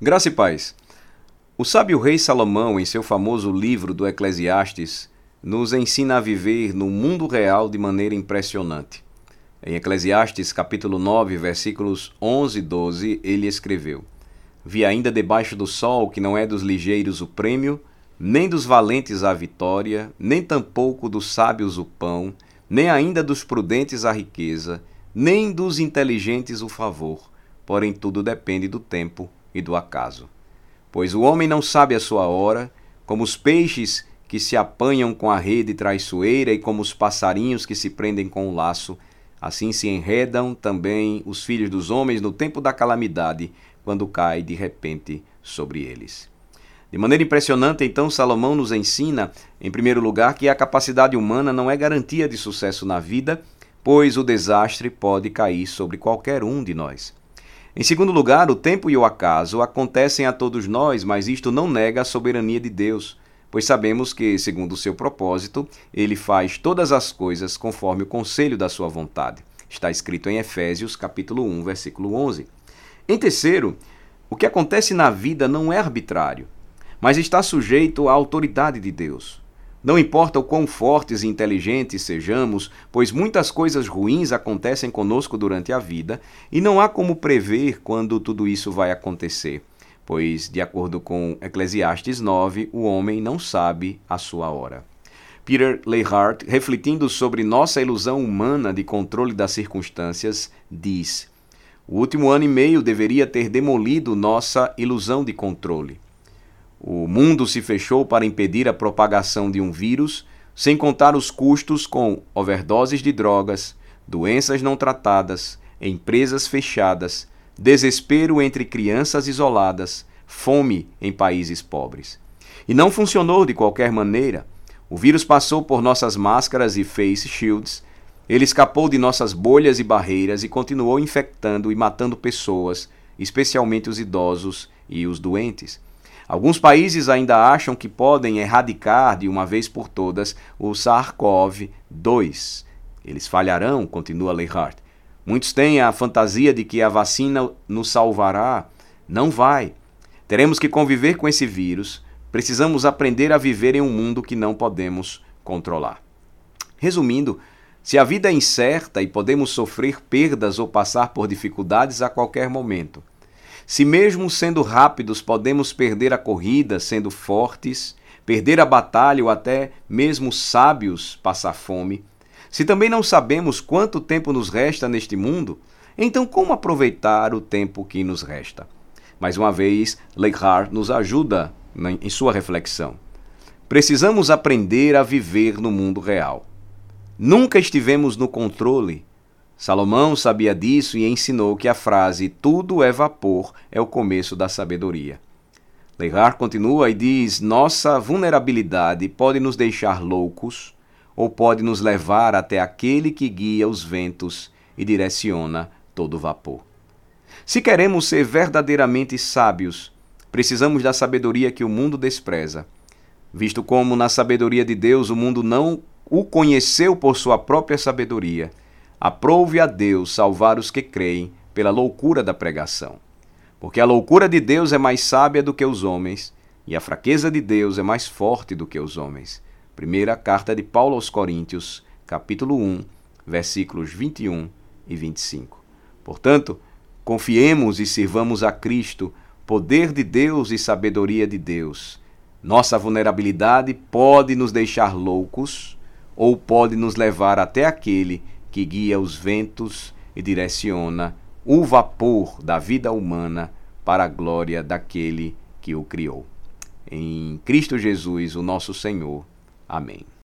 Graça e paz. O sábio rei Salomão, em seu famoso livro do Eclesiastes, nos ensina a viver no mundo real de maneira impressionante. Em Eclesiastes, capítulo 9, versículos 11 e 12, ele escreveu: Vi ainda debaixo do sol que não é dos ligeiros o prêmio, nem dos valentes a vitória, nem tampouco dos sábios o pão, nem ainda dos prudentes a riqueza, nem dos inteligentes o favor, porém tudo depende do tempo e do acaso. Pois o homem não sabe a sua hora, como os peixes que se apanham com a rede traiçoeira e como os passarinhos que se prendem com o laço, assim se enredam também os filhos dos homens no tempo da calamidade, quando cai de repente sobre eles. De maneira impressionante, então, Salomão nos ensina, em primeiro lugar, que a capacidade humana não é garantia de sucesso na vida, pois o desastre pode cair sobre qualquer um de nós. Em segundo lugar, o tempo e o acaso acontecem a todos nós, mas isto não nega a soberania de Deus, pois sabemos que, segundo o seu propósito, ele faz todas as coisas conforme o conselho da sua vontade. Está escrito em Efésios, capítulo 1, versículo 11. Em terceiro, o que acontece na vida não é arbitrário, mas está sujeito à autoridade de Deus. Não importa o quão fortes e inteligentes sejamos, pois muitas coisas ruins acontecem conosco durante a vida e não há como prever quando tudo isso vai acontecer, pois, de acordo com Eclesiastes 9, o homem não sabe a sua hora. Peter Leihart, refletindo sobre nossa ilusão humana de controle das circunstâncias, diz: O último ano e meio deveria ter demolido nossa ilusão de controle. O mundo se fechou para impedir a propagação de um vírus, sem contar os custos com overdoses de drogas, doenças não tratadas, empresas fechadas, desespero entre crianças isoladas, fome em países pobres. E não funcionou de qualquer maneira. O vírus passou por nossas máscaras e face shields, ele escapou de nossas bolhas e barreiras e continuou infectando e matando pessoas, especialmente os idosos e os doentes. Alguns países ainda acham que podem erradicar de uma vez por todas o SARS-CoV-2. Eles falharão, continua Leihart. Muitos têm a fantasia de que a vacina nos salvará. Não vai. Teremos que conviver com esse vírus. Precisamos aprender a viver em um mundo que não podemos controlar. Resumindo, se a vida é incerta e podemos sofrer perdas ou passar por dificuldades a qualquer momento, se mesmo sendo rápidos podemos perder a corrida sendo fortes, perder a batalha ou até mesmo sábios passar fome, se também não sabemos quanto tempo nos resta neste mundo, então como aproveitar o tempo que nos resta? Mais uma vez, Leichhardt nos ajuda em sua reflexão. Precisamos aprender a viver no mundo real. Nunca estivemos no controle Salomão sabia disso e ensinou que a frase tudo é vapor é o começo da sabedoria. Legar continua e diz: Nossa vulnerabilidade pode nos deixar loucos ou pode nos levar até aquele que guia os ventos e direciona todo o vapor. Se queremos ser verdadeiramente sábios, precisamos da sabedoria que o mundo despreza. Visto como na sabedoria de Deus o mundo não o conheceu por sua própria sabedoria, Aprove a Deus salvar os que creem pela loucura da pregação. Porque a loucura de Deus é mais sábia do que os homens, e a fraqueza de Deus é mais forte do que os homens. Primeira carta de Paulo aos Coríntios, capítulo 1, versículos 21 e 25. Portanto, confiemos e sirvamos a Cristo, poder de Deus e sabedoria de Deus. Nossa vulnerabilidade pode nos deixar loucos ou pode nos levar até aquele que guia os ventos e direciona o vapor da vida humana para a glória daquele que o criou. Em Cristo Jesus, o nosso Senhor. Amém.